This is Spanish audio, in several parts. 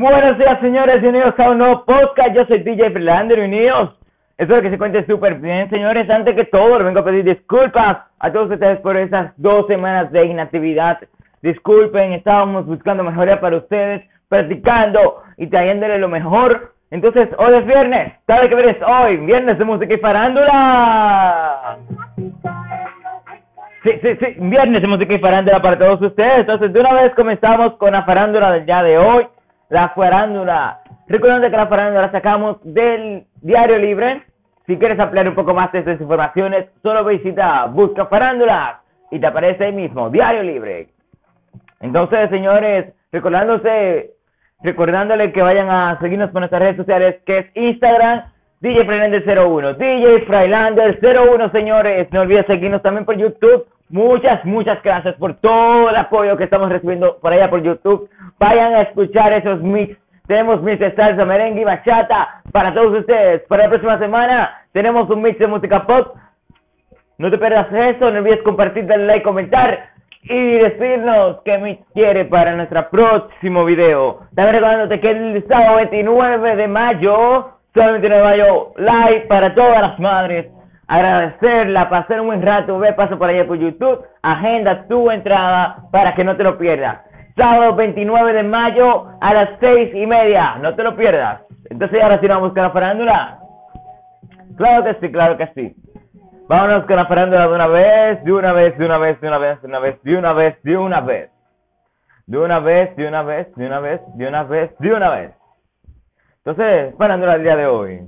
Buenos días, señores, bienvenidos a un nuevo podcast. Yo soy DJ Freelander, bienvenidos. Espero que se cuente súper bien, señores. Antes que todo, les vengo a pedir disculpas a todos ustedes por esas dos semanas de inactividad. Disculpen, estábamos buscando mejoría para ustedes, practicando y trayéndole lo mejor. Entonces, hoy es viernes. ¿Sabe qué viernes hoy? Viernes de música y farándula. Sí, sí, sí, viernes de música y farándula para todos ustedes. Entonces, de una vez comenzamos con la farándula del día de hoy. La farándula. Recuerden que la farándula la sacamos del Diario Libre. Si quieres ampliar un poco más de estas informaciones, solo visita Busca Farándula y te aparece ahí mismo, Diario Libre. Entonces, señores, recordándose, recordándole que vayan a seguirnos por nuestras redes sociales, que es Instagram, DJ Freilander01, DJ Freilander01, señores. No olvides seguirnos también por YouTube. Muchas, muchas gracias por todo el apoyo que estamos recibiendo por allá por YouTube. Vayan a escuchar esos mix. Tenemos mix de merengue y bachata para todos ustedes. Para la próxima semana tenemos un mix de música pop. No te pierdas eso, no olvides compartir, darle like, comentar y decirnos qué mix quiere para nuestro próximo video. También recordándote que el sábado 29 de mayo, sábado 29 de mayo, live para todas las madres agradecerla, pasar un buen rato, ve, paso por allá por YouTube, agenda tu entrada para que no te lo pierdas. Sábado 29 de mayo a las seis y media, no te lo pierdas. Entonces ahora sí vamos a buscar la farándula. Claro que sí, claro que sí. Vámonos con la farándula de una vez, de una vez, de una vez, de una vez, de una vez, de una vez, de una vez. De una vez, de una vez, de una vez, de una vez, de una vez. Entonces, farándula del día de hoy.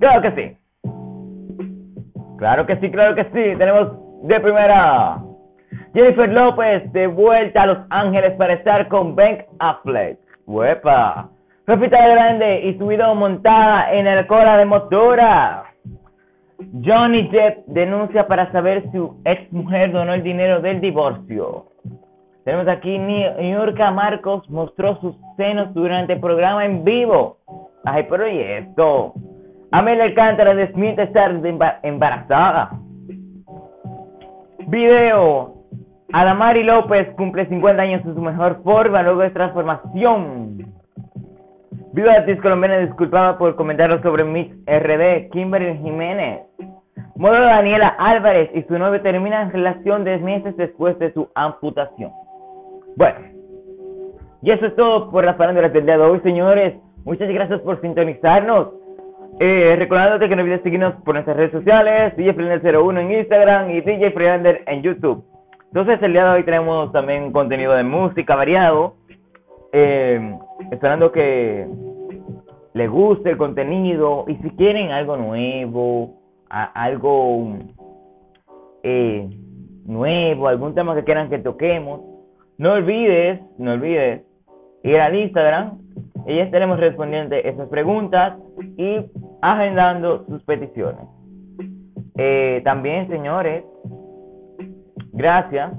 Claro que sí. Claro que sí, claro que sí. Tenemos de primera. Jennifer López de vuelta a Los Ángeles para estar con Ben Affleck. ¡Huepa! Pepita Grande y su video montada en el cola de motora. Johnny Depp denuncia para saber si su ex mujer donó el dinero del divorcio. Tenemos aquí Niurka Marcos mostró sus senos durante el programa en vivo. Ay, pero ¿y esto? Amelia Alcántara desmiente estar embarazada. Video. Adamari López cumple 50 años en su mejor forma luego de transformación. Viva artista colombiana disculpada por comentarios sobre Miss RD, Kimberly Jiménez. Modelo Daniela Álvarez y su novio terminan relación 10 meses después de su amputación. Bueno, y eso es todo por las palabras del día de hoy, señores. Muchas gracias por sintonizarnos. Eh, recordándote que no olvides seguirnos por nuestras redes sociales, DJ 01 en Instagram y DJ Freelander en YouTube. Entonces el día de hoy tenemos también contenido de música variado, eh, esperando que les guste el contenido y si quieren algo nuevo, algo eh, nuevo, algún tema que quieran que toquemos, no olvides, no olvides ir al Instagram y ya estaremos respondiendo esas preguntas y agendando sus peticiones. Eh, también, señores, gracias,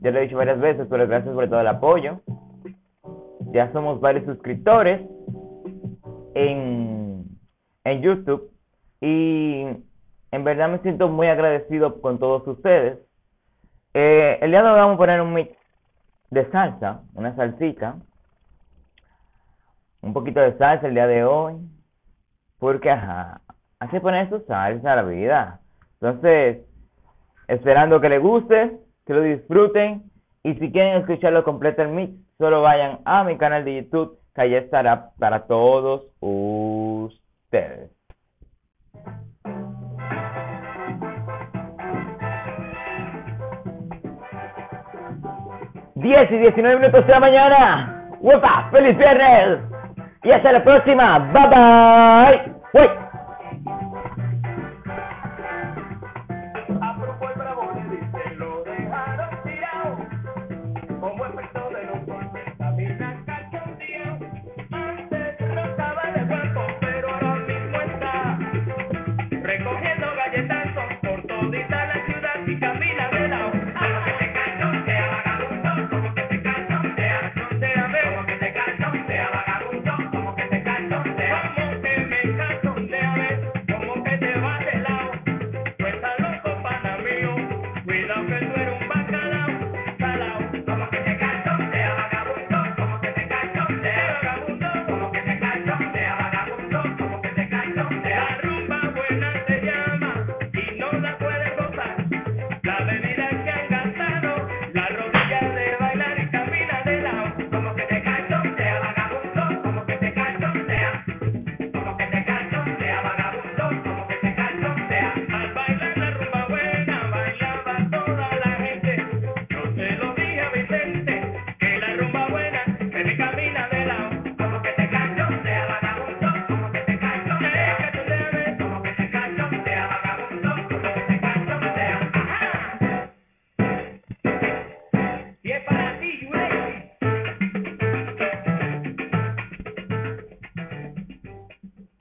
ya lo he dicho varias veces, pero gracias por todo el apoyo. Ya somos varios suscriptores en, en YouTube y en verdad me siento muy agradecido con todos ustedes. Eh, el día de hoy vamos a poner un mix de salsa, una salsita un poquito de salsa el día de hoy. Porque, ajá, hay que poner su salsa a la vida. Entonces, esperando que les guste, que lo disfruten. Y si quieren escucharlo completo el mix, solo vayan a mi canal de YouTube, que ahí estará para todos ustedes. 10 y 19 minutos de la mañana. ¡Uepa! ¡Feliz viernes! Y hasta la próxima. Bye bye. Wait.